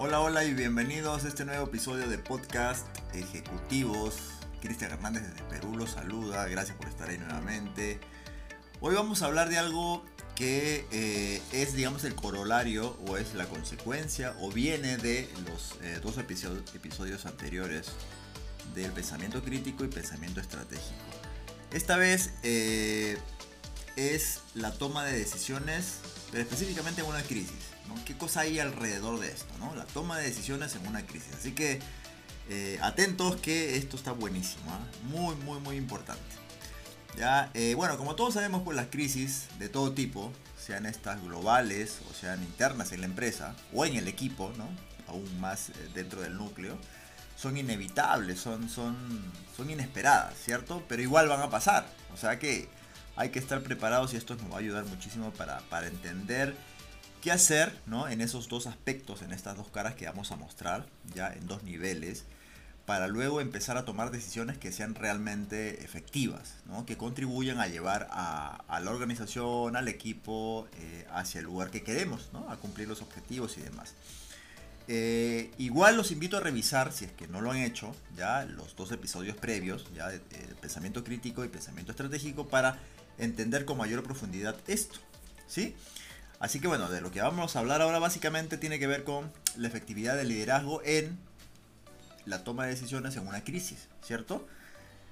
Hola, hola y bienvenidos a este nuevo episodio de podcast Ejecutivos. Cristian Hernández desde Perú los saluda, gracias por estar ahí nuevamente. Hoy vamos a hablar de algo que eh, es, digamos, el corolario o es la consecuencia o viene de los eh, dos episodios, anteriores del pensamiento crítico y pensamiento estratégico. Esta vez eh, es la toma de decisiones, pero específicamente en una crisis. ¿Qué cosa hay alrededor de esto? ¿no? La toma de decisiones en una crisis. Así que atentos que esto está buenísimo, ¿ah? muy, muy, muy importante. ¿Ya? Eh, bueno, como todos sabemos, pues las crisis de todo tipo, sean estas globales o sean internas en la empresa o en el equipo, ¿no? aún más eh, dentro del núcleo, son inevitables, son, son, son inesperadas, ¿cierto? Pero igual van a pasar. O sea que hay que estar preparados y esto nos va a ayudar muchísimo para, para entender qué hacer ¿no? en esos dos aspectos, en estas dos caras que vamos a mostrar, ya en dos niveles para luego empezar a tomar decisiones que sean realmente efectivas, que contribuyan a llevar a, la organización, al equipo, eh, hacia el lugar que queremos, a cumplir los objetivos y demás. Eh, igual los invito a revisar, si es que no lo han hecho, ya los dos episodios previos, ya de, pensamiento crítico y pensamiento estratégico, para entender con mayor profundidad esto. ¿sí? Así que bueno, de lo que vamos a hablar ahora básicamente tiene que ver con la efectividad del liderazgo en la toma de decisiones en una crisis, ¿cierto?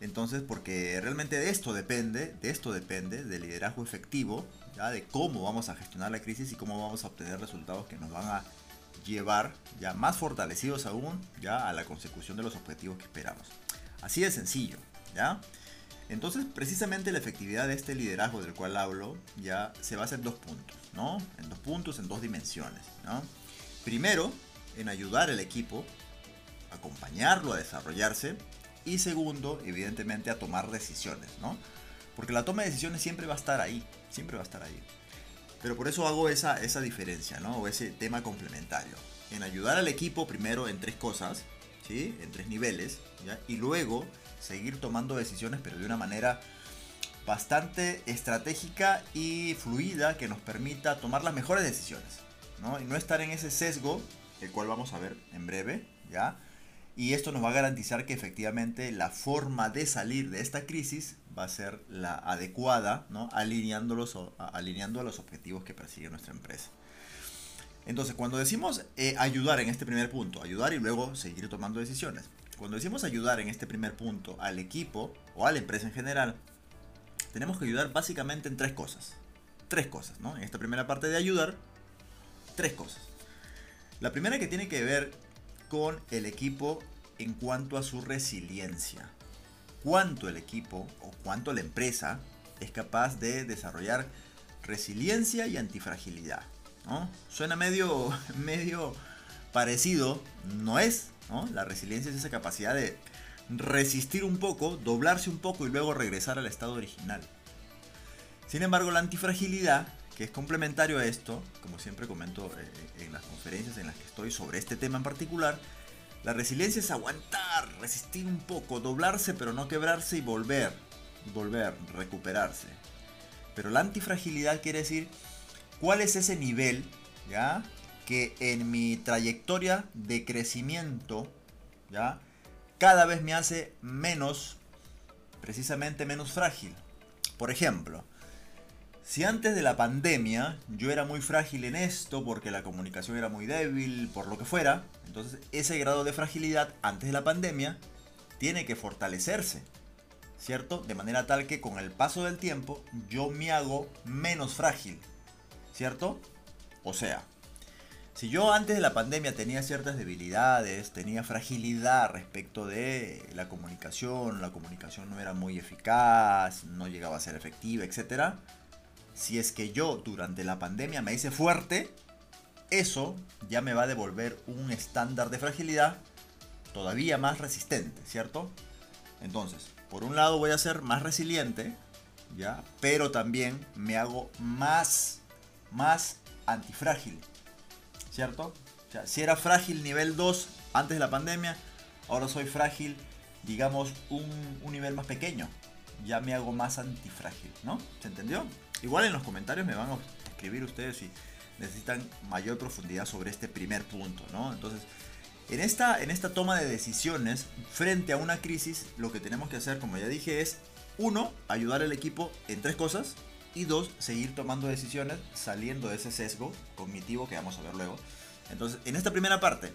Entonces, porque realmente de esto depende, de esto depende, del liderazgo efectivo, ¿ya? de cómo vamos a gestionar la crisis y cómo vamos a obtener resultados que nos van a llevar ya más fortalecidos aún ya a la consecución de los objetivos que esperamos. Así de sencillo, ¿ya? Entonces, precisamente la efectividad de este liderazgo del cual hablo ya se basa en dos puntos, ¿no? En dos puntos, en dos dimensiones, ¿no? Primero, en ayudar al equipo acompañarlo a desarrollarse y segundo, evidentemente, a tomar decisiones, ¿no? Porque la toma de decisiones siempre va a estar ahí, siempre va a estar ahí. Pero por eso hago esa, esa diferencia, ¿no? O ese tema complementario. En ayudar al equipo primero en tres cosas, ¿sí? En tres niveles, ¿ya? Y luego seguir tomando decisiones, pero de una manera bastante estratégica y fluida que nos permita tomar las mejores decisiones, ¿no? Y no estar en ese sesgo, el cual vamos a ver en breve, ¿ya? Y esto nos va a garantizar que efectivamente la forma de salir de esta crisis va a ser la adecuada, ¿no? alineándolos, alineando a los objetivos que persigue nuestra empresa. Entonces, cuando decimos eh, ayudar en este primer punto, ayudar y luego seguir tomando decisiones. Cuando decimos ayudar en este primer punto al equipo o a la empresa en general, tenemos que ayudar básicamente en tres cosas. Tres cosas, ¿no? En esta primera parte de ayudar, tres cosas. La primera que tiene que ver con el equipo en cuanto a su resiliencia. Cuánto el equipo o cuánto la empresa es capaz de desarrollar resiliencia y antifragilidad. Suena medio, medio parecido, no es. La resiliencia es esa capacidad de resistir un poco, doblarse un poco y luego regresar al estado original. Sin embargo, la antifragilidad, que es complementario a esto, como siempre comento eh, en las conferencias en las que estoy sobre este tema en particular, la resiliencia es aguantar, resistir un poco, doblarse pero no quebrarse y volver, volver, recuperarse. Pero la antifragilidad quiere decir cuál es ese nivel, ¿ya? Que en mi trayectoria de crecimiento, ¿ya? Cada vez me hace menos, precisamente menos frágil. Por ejemplo, si antes de la pandemia yo era muy frágil en esto porque la comunicación era muy débil, por lo que fuera, entonces ese grado de fragilidad antes de la pandemia tiene que fortalecerse, ¿cierto? De manera tal que con el paso del tiempo yo me hago menos frágil, ¿cierto? O sea, si yo antes de la pandemia tenía ciertas debilidades, tenía fragilidad respecto de la comunicación, la comunicación no era muy eficaz, no llegaba a ser efectiva, etcétera si es que yo durante la pandemia me hice fuerte, eso ya me va a devolver un estándar de fragilidad todavía más resistente, ¿cierto? Entonces, por un lado voy a ser más resiliente, ¿ya? Pero también me hago más, más antifrágil, ¿cierto? O sea, si era frágil nivel 2 antes de la pandemia, ahora soy frágil, digamos, un, un nivel más pequeño. Ya me hago más antifrágil, ¿no? ¿Se entendió? Igual en los comentarios me van a escribir ustedes si necesitan mayor profundidad sobre este primer punto, ¿no? Entonces, en esta, en esta toma de decisiones frente a una crisis, lo que tenemos que hacer, como ya dije, es uno, ayudar al equipo en tres cosas y dos, seguir tomando decisiones saliendo de ese sesgo cognitivo que vamos a ver luego. Entonces, en esta primera parte,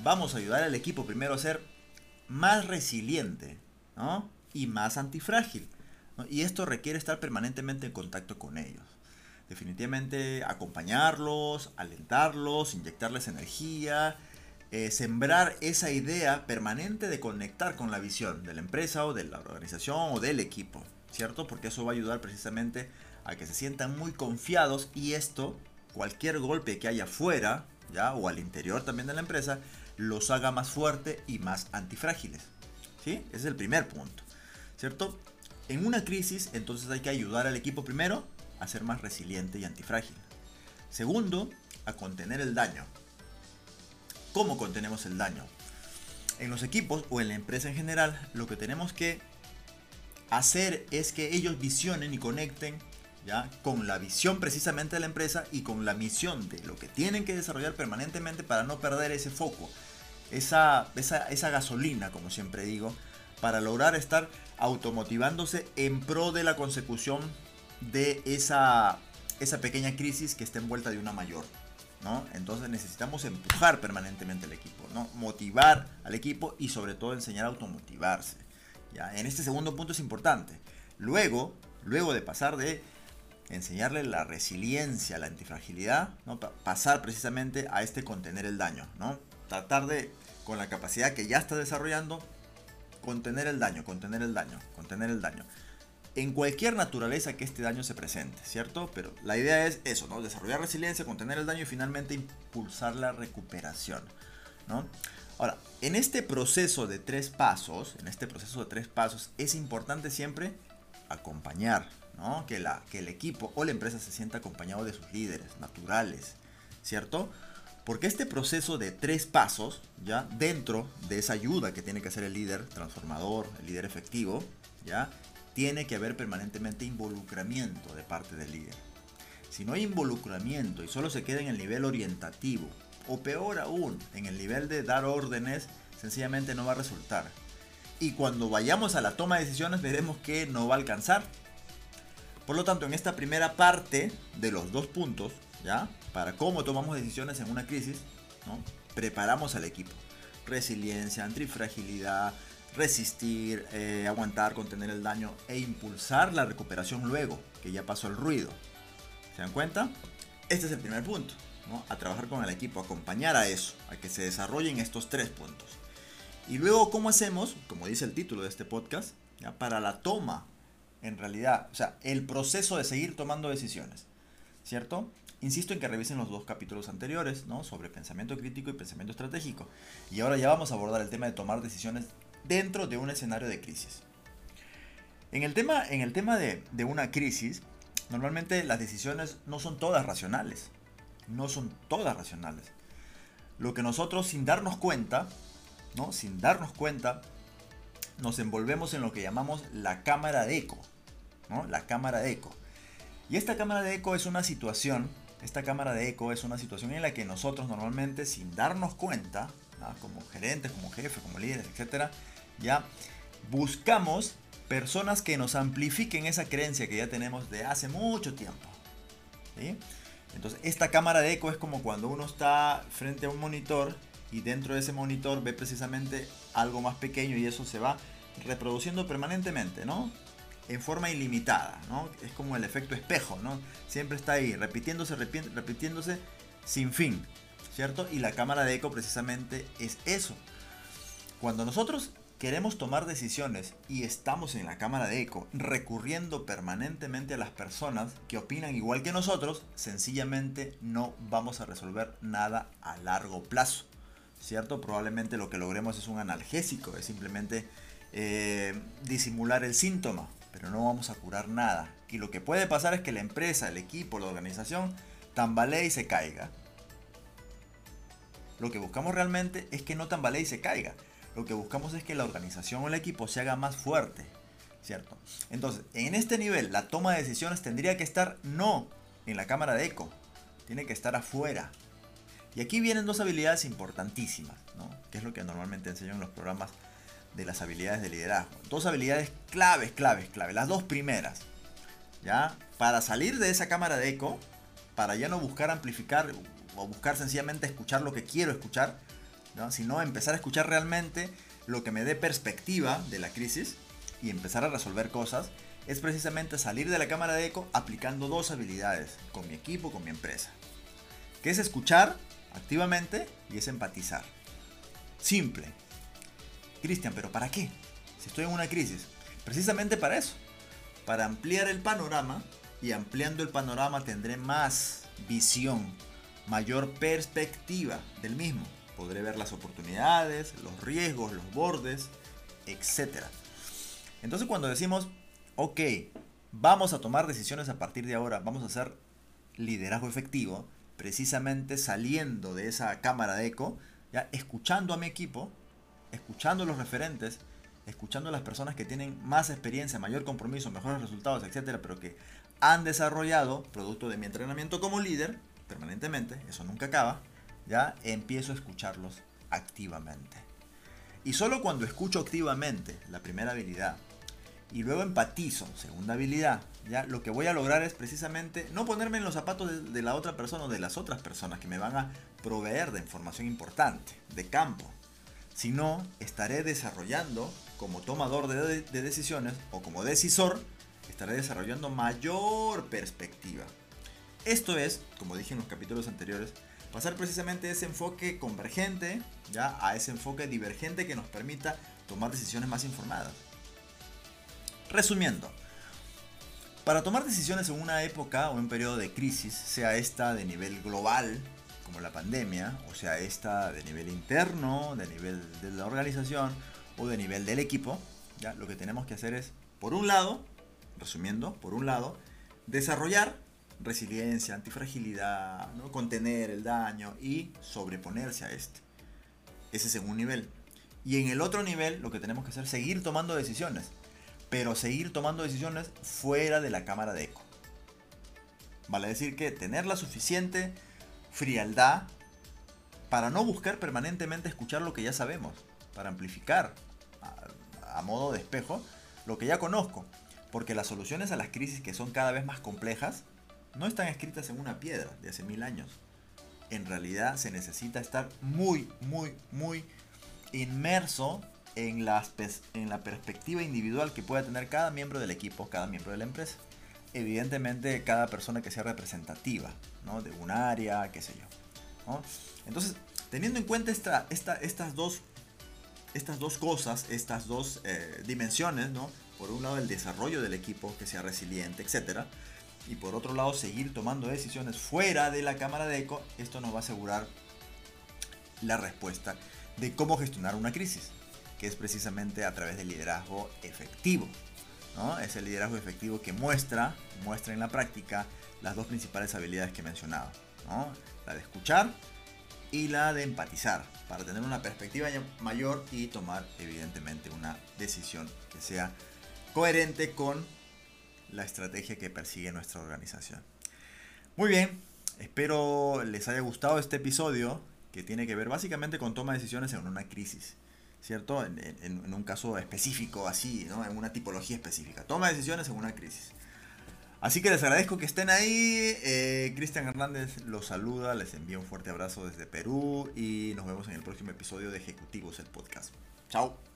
vamos a ayudar al equipo primero a ser más resiliente ¿no? y más antifrágil. Y esto requiere estar permanentemente en contacto con ellos. Definitivamente acompañarlos, alentarlos, inyectarles energía, eh, sembrar esa idea permanente de conectar con la visión de la empresa o de la organización o del equipo, ¿cierto? Porque eso va a ayudar precisamente a que se sientan muy confiados y esto, cualquier golpe que haya fuera, ¿ya? O al interior también de la empresa, los haga más fuerte y más antifrágiles. ¿Sí? Ese es el primer punto, ¿cierto? En una crisis, entonces hay que ayudar al equipo primero a ser más resiliente y antifrágil. Segundo, a contener el daño. ¿Cómo contenemos el daño? En los equipos o en la empresa en general, lo que tenemos que hacer es que ellos visionen y conecten con la visión precisamente de la empresa y con la misión de lo que tienen que desarrollar permanentemente para no perder ese foco, esa, esa, esa gasolina, como siempre digo, para lograr estar automotivándose en pro de la consecución de esa, esa pequeña crisis que está envuelta de una mayor. ¿no? Entonces necesitamos empujar permanentemente al equipo, ¿no? motivar al equipo y sobre todo enseñar a automotivarse. ¿ya? En este segundo punto es importante. Luego, luego de pasar de enseñarle la resiliencia, la antifragilidad, ¿no? pasar precisamente a este contener el daño. ¿no? Tratar de, con la capacidad que ya está desarrollando, contener el daño, contener el daño, contener el daño. En cualquier naturaleza que este daño se presente, ¿cierto? Pero la idea es eso, ¿no? Desarrollar resiliencia, contener el daño y finalmente impulsar la recuperación. Ahora, en este proceso de tres pasos, en este proceso de tres pasos, es importante siempre acompañar, ¿no? Que, que el equipo o la empresa se sienta acompañado de sus líderes naturales, ¿cierto? Porque este proceso de tres pasos, ya dentro de esa ayuda que tiene que hacer el líder transformador, el líder efectivo, ya tiene que haber permanentemente involucramiento de parte del líder. Si no hay involucramiento y solo se queda en el nivel orientativo, o peor aún, en el nivel de dar órdenes, sencillamente no va a resultar. Y cuando vayamos a la toma de decisiones veremos que no va a alcanzar. Por lo tanto, en esta primera parte de los dos puntos, ¿ya? para cómo tomamos decisiones en una crisis, ¿no? preparamos al equipo. Resiliencia, antifragilidad, resistir, eh, aguantar, contener el daño e impulsar la recuperación luego, que ya pasó el ruido. ¿Se dan cuenta? Este es el primer punto, ¿no? a trabajar con el equipo, acompañar a eso, a que se desarrollen estos tres puntos. Y luego, ¿cómo hacemos? Como dice el título de este podcast, ¿ya? para la toma, en realidad, o sea, el proceso de seguir tomando decisiones, ¿cierto? Insisto en que revisen los dos capítulos anteriores, ¿no? Sobre pensamiento crítico y pensamiento estratégico. Y ahora ya vamos a abordar el tema de tomar decisiones dentro de un escenario de crisis. En el tema, en el tema de, de una crisis, normalmente las decisiones no son todas racionales. No son todas racionales. Lo que nosotros sin darnos cuenta, ¿no? Sin darnos cuenta, nos envolvemos en lo que llamamos la cámara de eco. ¿no? La cámara de eco. Y esta cámara de eco es una situación esta cámara de eco es una situación en la que nosotros normalmente, sin darnos cuenta, como gerentes, como jefes, como líderes, etc., ya buscamos personas que nos amplifiquen esa creencia que ya tenemos de hace mucho tiempo. Entonces, esta cámara de eco es como cuando uno está frente a un monitor y dentro de ese monitor ve precisamente algo más pequeño y eso se va reproduciendo permanentemente, ¿no? en forma ilimitada, ¿no? Es como el efecto espejo, ¿no? Siempre está ahí, repitiéndose, repitiéndose sin fin, ¿cierto? Y la cámara de eco precisamente es eso. Cuando nosotros queremos tomar decisiones y estamos en la cámara de eco recurriendo permanentemente a las personas que opinan igual que nosotros, sencillamente no vamos a resolver nada a largo plazo, ¿cierto? Probablemente lo que logremos es un analgésico, es simplemente eh, disimular el síntoma, pero no vamos a curar nada. Y lo que puede pasar es que la empresa, el equipo, la organización tambalee y se caiga. Lo que buscamos realmente es que no tambalee y se caiga. Lo que buscamos es que la organización o el equipo se haga más fuerte. ¿Cierto? Entonces, en este nivel, la toma de decisiones tendría que estar no en la cámara de eco, tiene que estar afuera. Y aquí vienen dos habilidades importantísimas, ¿no? que es lo que normalmente enseño en los programas de las habilidades de liderazgo. Dos habilidades claves, claves, claves. Las dos primeras. ¿Ya? Para salir de esa cámara de eco, para ya no buscar amplificar o buscar sencillamente escuchar lo que quiero escuchar, sino empezar a escuchar realmente lo que me dé perspectiva de la crisis y empezar a resolver cosas, es precisamente salir de la cámara de eco aplicando dos habilidades con mi equipo, con mi empresa. Que es escuchar activamente y es empatizar. Simple. Cristian, pero ¿para qué? Si estoy en una crisis. Precisamente para eso. Para ampliar el panorama y ampliando el panorama tendré más visión, mayor perspectiva del mismo. Podré ver las oportunidades, los riesgos, los bordes, etc. Entonces cuando decimos, ok, vamos a tomar decisiones a partir de ahora, vamos a hacer liderazgo efectivo, precisamente saliendo de esa cámara de eco, ya escuchando a mi equipo, escuchando a los referentes, escuchando a las personas que tienen más experiencia, mayor compromiso, mejores resultados, etcétera, pero que han desarrollado, producto de mi entrenamiento como líder, permanentemente, eso nunca acaba, ya empiezo a escucharlos activamente. Y solo cuando escucho activamente la primera habilidad y luego empatizo, segunda habilidad, ya lo que voy a lograr es precisamente no ponerme en los zapatos de, la otra persona o de las otras personas que me van a proveer de información importante, de campo, sino estaré desarrollando como tomador de, decisiones o como decisor, estaré desarrollando mayor perspectiva. Esto es, como dije en los capítulos anteriores, pasar precisamente ese enfoque convergente ya a ese enfoque divergente que nos permita tomar decisiones más informadas. Resumiendo, para tomar decisiones en una época o en un periodo de crisis, sea esta de nivel global como la pandemia, o sea, esta de nivel interno, de nivel de la organización o de nivel del equipo, ¿ya? lo que tenemos que hacer es, por un lado, resumiendo, por un lado, desarrollar resiliencia, antifragilidad, ¿no? contener el daño y sobreponerse a este. Ese es un nivel. Y en el otro nivel lo que tenemos que hacer es seguir tomando decisiones, pero seguir tomando decisiones fuera de la cámara de eco. Vale decir que tener la suficiente frialdad para no buscar permanentemente escuchar lo que ya sabemos, para amplificar a, modo de espejo lo que ya conozco, porque las soluciones a las crisis que son cada vez más complejas no están escritas en una piedra de hace mil años. En realidad se necesita estar muy, muy, muy inmerso en la, en la perspectiva individual que pueda tener cada miembro del equipo, cada miembro de la empresa evidentemente cada persona que sea representativa, ¿no? De un área, qué sé yo. Entonces, teniendo en cuenta esta, esta, estas, dos, estas dos cosas, estas dos eh, dimensiones, ¿no? Por un lado el desarrollo del equipo, que sea resiliente, etc. Y por otro lado seguir tomando decisiones fuera de la cámara de eco, esto nos va a asegurar la respuesta de cómo gestionar una crisis, que es precisamente a través del liderazgo efectivo. Es el liderazgo efectivo que muestra, muestra en la práctica las dos principales habilidades que he mencionado, La de escuchar y la de empatizar, para tener una perspectiva mayor y tomar evidentemente una decisión que sea coherente con la estrategia que persigue nuestra organización. Muy bien, espero les haya gustado este episodio que tiene que ver básicamente con toma de decisiones en una crisis. ¿Cierto? En, un caso específico, así, ¿no? En una tipología específica. Toma decisiones en una crisis. Así que les agradezco que estén ahí. Eh, Cristian Hernández los saluda, les envío un fuerte abrazo desde Perú y nos vemos en el próximo episodio de Ejecutivos, el podcast. Chao.